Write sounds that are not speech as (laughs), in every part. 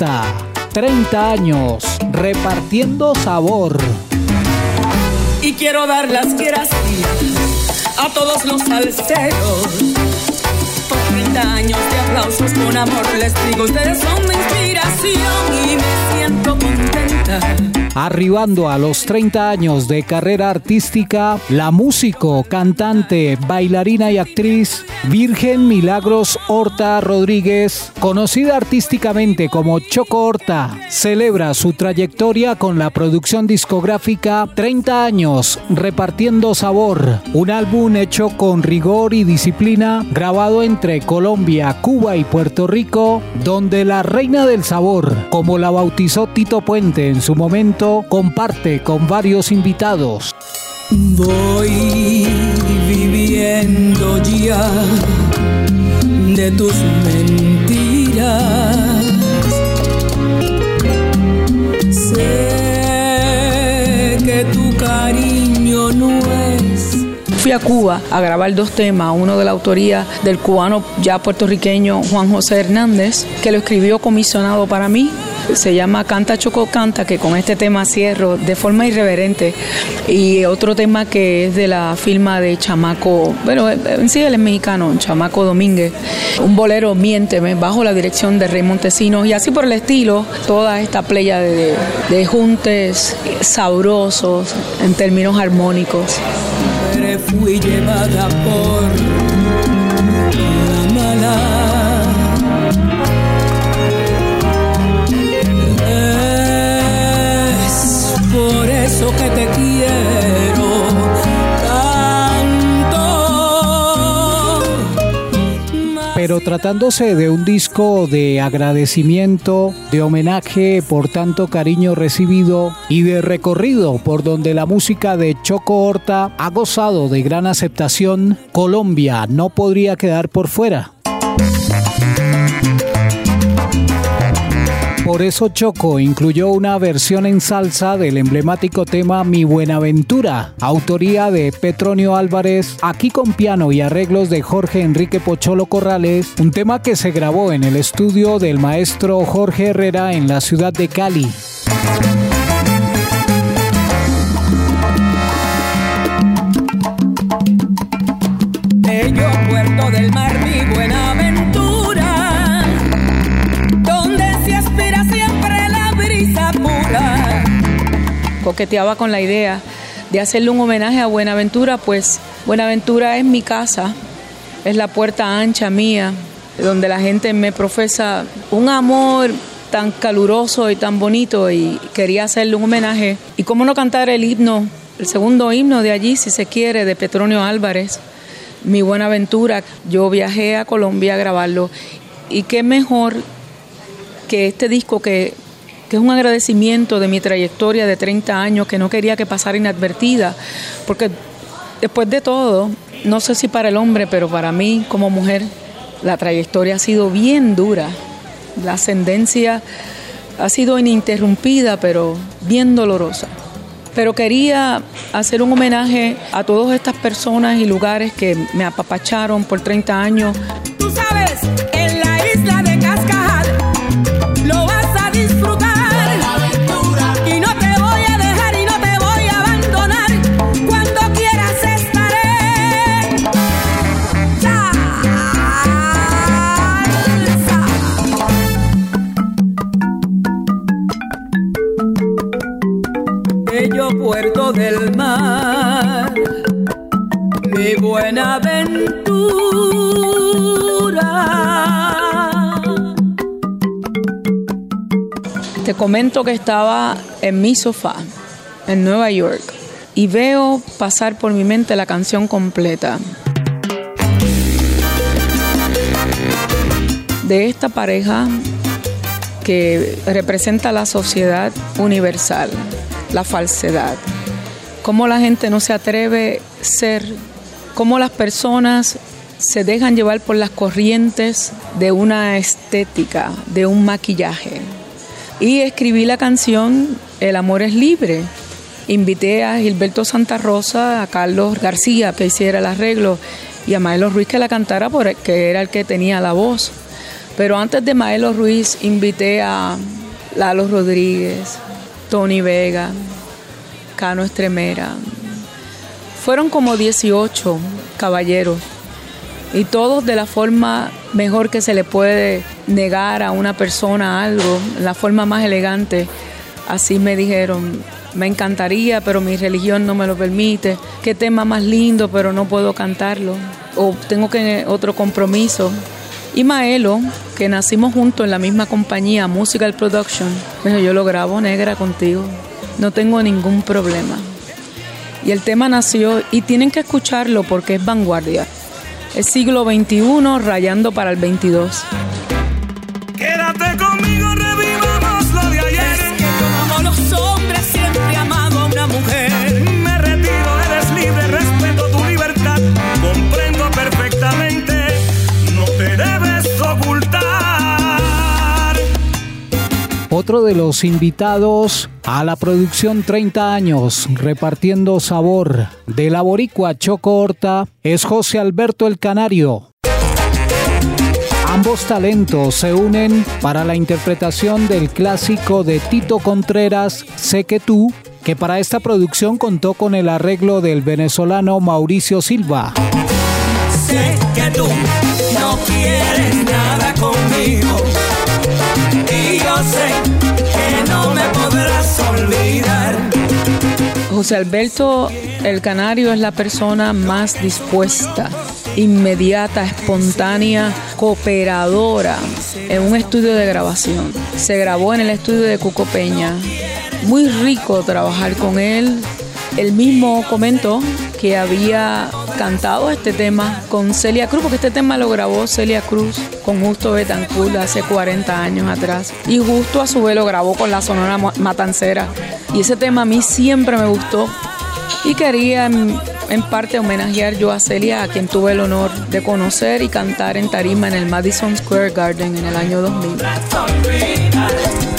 Choco Horta, 30 años, repartiendo sabor. Y quiero dar las gracias a todos los salseros. Por 30 años de aplausos con amor les digo, ustedes son mi inspiración y me siento contenta. Arribando a los 30 años de carrera artística, la músico, cantante, bailarina y actriz Virgen Milagros Horta Rodríguez, conocida artísticamente como Choco Horta, celebra su trayectoria con la producción discográfica 30 años repartiendo sabor, un álbum hecho con rigor y disciplina, grabado entre Colombia, Cuba y Puerto Rico, donde la reina del sabor, como la bautizó Tito Puente en su momento, comparte con varios invitados. Voy viviendo ya de tus mentiras. Sé que tu cariño no es. Fui a Cuba a grabar dos temas, uno de la autoría del cubano ya puertorriqueño Juan José Hernández, que lo escribió comisionado para mí. Se llama Canta Choco Canta, que con este tema cierro de forma irreverente. Y otro tema que es de la firma de Chamaco, bueno, en sí él es mexicano, Chamaco Domínguez. Un bolero Miénteme, bajo la dirección de Rey Montesinos. Y así por el estilo, toda esta playa de, de juntes sabrosos en términos armónicos. Pero tratándose de un disco de agradecimiento, de homenaje por tanto cariño recibido y de recorrido por donde la música de Choco Horta ha gozado de gran aceptación, Colombia no podría quedar por fuera. Por eso Choco incluyó una versión en salsa del emblemático tema Mi Buenaventura, autoría de Petronio Álvarez, aquí con piano y arreglos de Jorge Enrique Pocholo Corrales, un tema que se grabó en el estudio del maestro Jorge Herrera en la ciudad de Cali. Bello puerto del mar, coqueteaba con la idea de hacerle un homenaje a Buenaventura, pues Buenaventura es mi casa, es la puerta ancha mía, donde la gente me profesa un amor tan caluroso y tan bonito y quería hacerle un homenaje. Y cómo no cantar el himno, el segundo himno de allí, si se quiere, de Petronio Álvarez, Mi Buenaventura. Yo viajé a Colombia a grabarlo y qué mejor que este disco que, que es un agradecimiento de mi trayectoria de 30 años que no quería que pasara inadvertida, porque después de todo, no sé si para el hombre, pero para mí como mujer, la trayectoria ha sido bien dura. La ascendencia ha sido ininterrumpida, pero bien dolorosa. Pero quería hacer un homenaje a todas estas personas y lugares que me apapacharon por 30 años. Del mar, mi buena aventura. Te comento que estaba en mi sofá en Nueva York y veo pasar por mi mente la canción completa de esta pareja que representa la sociedad universal, la falsedad. Cómo la gente no se atreve a ser, cómo las personas se dejan llevar por las corrientes de una estética, de un maquillaje. Y escribí la canción El amor es libre. Invité a Gilberto Santa Rosa, a Carlos García que hiciera el arreglo y a Maelo Ruiz que la cantara porque era el que tenía la voz. Pero antes de Maelo Ruiz invité a Lalo Rodríguez, Tony Vega, Cano Estremera. Fueron como 18 caballeros y todos de la forma mejor que se le puede negar a una persona algo, la forma más elegante. Así me dijeron, me encantaría, pero mi religión no me lo permite. Qué tema más lindo, pero no puedo cantarlo. O tengo que otro compromiso. Y Maelo, que nacimos juntos en la misma compañía, Musical Production, bueno, yo lo grabo negra contigo. No tengo ningún problema. Y el tema nació y tienen que escucharlo porque es vanguardia. Es siglo XXI rayando para el 22. Otro de los invitados a la producción 30 años repartiendo sabor de la boricua Choco Horta es José Alberto el Canario. Ambos talentos se unen para la interpretación del clásico de Tito Contreras, Sé que tú, que para esta producción contó con el arreglo del venezolano Mauricio Silva. Sé que tú no quieres nada conmigo. José Alberto el Canario es la persona más dispuesta, inmediata, espontánea, cooperadora en un estudio de grabación. Se grabó en el estudio de Cuco Peña. Muy rico trabajar con él. Él mismo comentó que había cantado este tema con Celia Cruz, porque este tema lo grabó Celia Cruz con Justo Betancourt hace 40 años atrás. Y Justo a su vez lo grabó con la Sonora Matancera. Y ese tema a mí siempre me gustó. Y quería en, parte homenajear yo a Celia, a quien tuve el honor de conocer y cantar en tarima en el Madison Square Garden en el año 2000.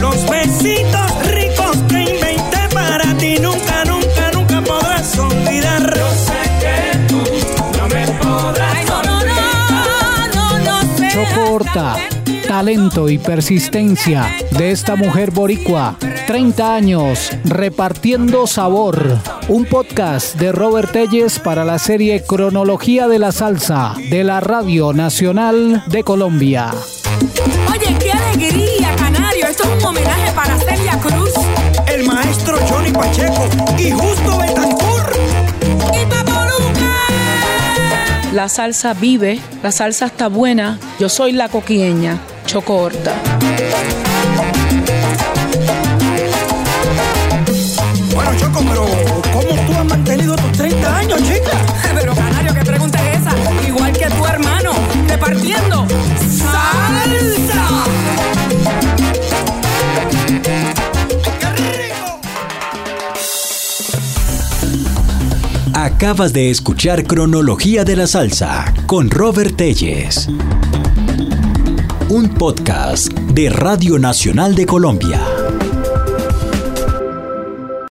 Los besitos ricos que inventé para ti nunca, nunca, nunca podrás. Horta, talento y persistencia de esta mujer boricua. 30 años repartiendo sabor. Un podcast de Robert Telles para la serie Cronología de la Salsa de la Radio Nacional de Colombia. Oye, qué alegría, Canario. Esto es un homenaje para Celia Cruz. El maestro Johnny Pacheco y Justo Betancourt. La salsa vive, la salsa está buena. Yo soy la coquieña, Choco Horta. Bueno, Choco, pero ¿cómo tú has mantenido tus 30 años, chica? (laughs) Pero, Canario, ¿qué pregunta es esa? Igual que tu hermano, repartiendo salsa. Acabas de escuchar Cronología de la Salsa con Robert Telles. Un podcast de Radio Nacional de Colombia.